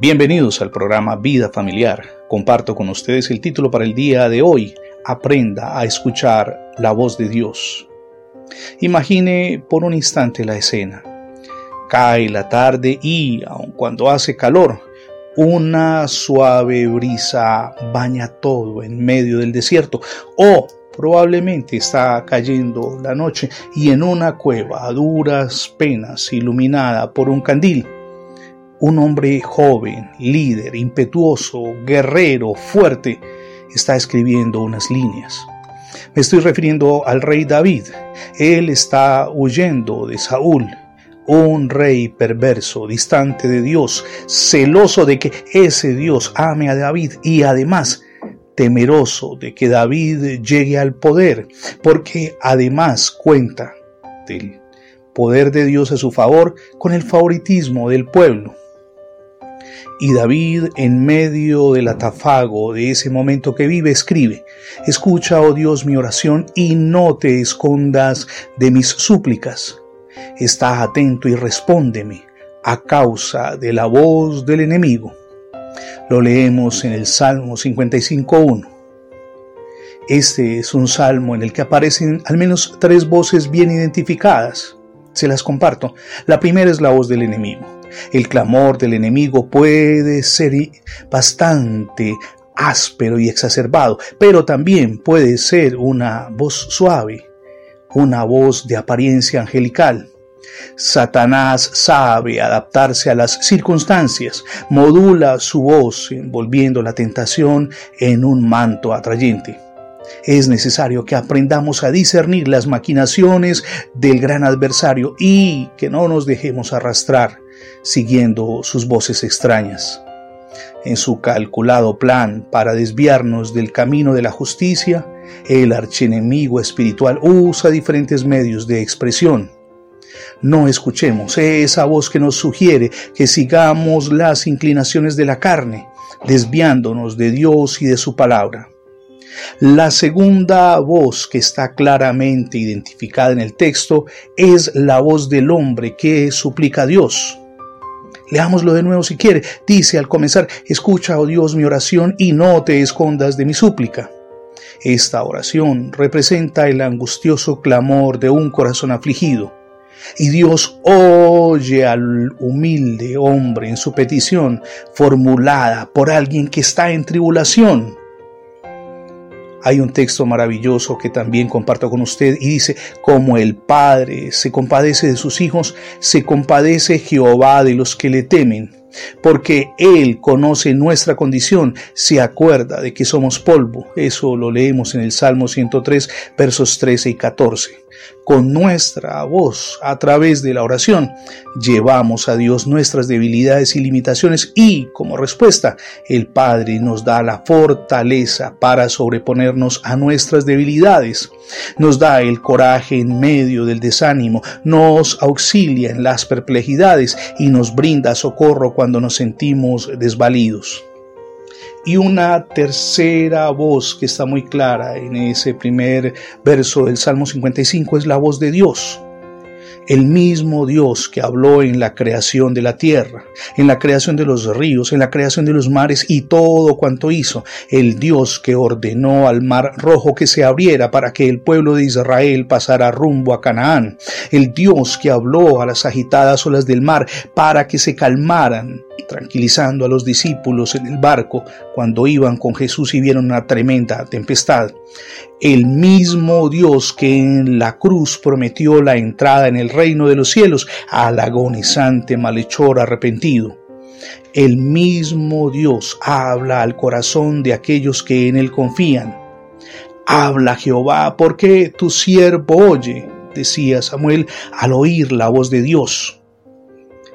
Bienvenidos al programa Vida Familiar. Comparto con ustedes el título para el día de hoy. Aprenda a escuchar la voz de Dios. Imagine por un instante la escena. Cae la tarde y, aun cuando hace calor, una suave brisa baña todo en medio del desierto. O probablemente está cayendo la noche y en una cueva a duras penas iluminada por un candil un hombre joven, líder, impetuoso, guerrero, fuerte, está escribiendo unas líneas. Me estoy refiriendo al rey David. Él está huyendo de Saúl, un rey perverso, distante de Dios, celoso de que ese Dios ame a David y además temeroso de que David llegue al poder, porque además cuenta del poder de Dios a su favor con el favoritismo del pueblo. Y David, en medio del atafago de ese momento que vive, escribe, Escucha, oh Dios, mi oración y no te escondas de mis súplicas. Está atento y respóndeme a causa de la voz del enemigo. Lo leemos en el Salmo 55.1. Este es un salmo en el que aparecen al menos tres voces bien identificadas. Se las comparto. La primera es la voz del enemigo. El clamor del enemigo puede ser bastante áspero y exacerbado, pero también puede ser una voz suave, una voz de apariencia angelical. Satanás sabe adaptarse a las circunstancias, modula su voz envolviendo la tentación en un manto atrayente. Es necesario que aprendamos a discernir las maquinaciones del gran adversario y que no nos dejemos arrastrar siguiendo sus voces extrañas. En su calculado plan para desviarnos del camino de la justicia, el archienemigo espiritual usa diferentes medios de expresión. No escuchemos esa voz que nos sugiere que sigamos las inclinaciones de la carne, desviándonos de Dios y de su palabra. La segunda voz que está claramente identificada en el texto es la voz del hombre que suplica a Dios. Leámoslo de nuevo si quiere. Dice al comenzar, escucha, oh Dios, mi oración y no te escondas de mi súplica. Esta oración representa el angustioso clamor de un corazón afligido. Y Dios oye al humilde hombre en su petición formulada por alguien que está en tribulación. Hay un texto maravilloso que también comparto con usted y dice, como el Padre se compadece de sus hijos, se compadece Jehová de los que le temen, porque Él conoce nuestra condición, se acuerda de que somos polvo. Eso lo leemos en el Salmo 103, versos 13 y 14 con nuestra voz a través de la oración, llevamos a Dios nuestras debilidades y limitaciones y, como respuesta, el Padre nos da la fortaleza para sobreponernos a nuestras debilidades. Nos da el coraje en medio del desánimo, nos auxilia en las perplejidades y nos brinda socorro cuando nos sentimos desvalidos. Y una tercera voz que está muy clara en ese primer verso del Salmo 55 es la voz de Dios el mismo Dios que habló en la creación de la tierra, en la creación de los ríos, en la creación de los mares y todo cuanto hizo, el Dios que ordenó al mar rojo que se abriera para que el pueblo de Israel pasara rumbo a Canaán, el Dios que habló a las agitadas olas del mar para que se calmaran, tranquilizando a los discípulos en el barco cuando iban con Jesús y vieron una tremenda tempestad, el mismo Dios que en la cruz prometió la entrada en el reino de los cielos al agonizante malhechor arrepentido. El mismo Dios habla al corazón de aquellos que en él confían. Habla Jehová, porque tu siervo oye, decía Samuel al oír la voz de Dios.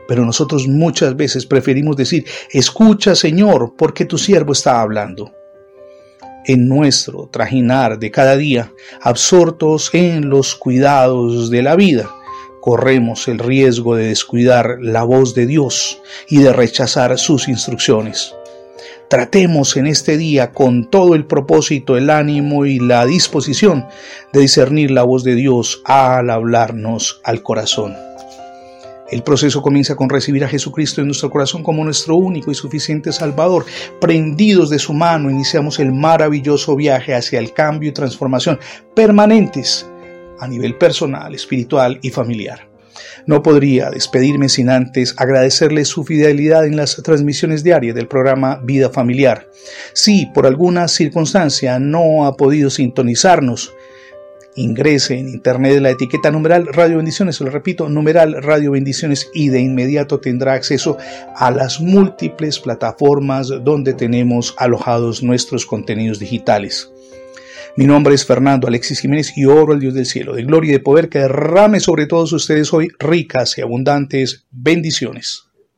Pero nosotros muchas veces preferimos decir, escucha Señor, porque tu siervo está hablando en nuestro trajinar de cada día, absortos en los cuidados de la vida, corremos el riesgo de descuidar la voz de Dios y de rechazar sus instrucciones. Tratemos en este día con todo el propósito, el ánimo y la disposición de discernir la voz de Dios al hablarnos al corazón. El proceso comienza con recibir a Jesucristo en nuestro corazón como nuestro único y suficiente Salvador. Prendidos de su mano, iniciamos el maravilloso viaje hacia el cambio y transformación permanentes a nivel personal, espiritual y familiar. No podría despedirme sin antes agradecerle su fidelidad en las transmisiones diarias del programa Vida Familiar. Si por alguna circunstancia no ha podido sintonizarnos, ingrese en internet la etiqueta numeral Radio Bendiciones, lo repito, numeral Radio Bendiciones y de inmediato tendrá acceso a las múltiples plataformas donde tenemos alojados nuestros contenidos digitales. Mi nombre es Fernando Alexis Jiménez y oro al Dios del cielo, de gloria y de poder que derrame sobre todos ustedes hoy ricas y abundantes bendiciones.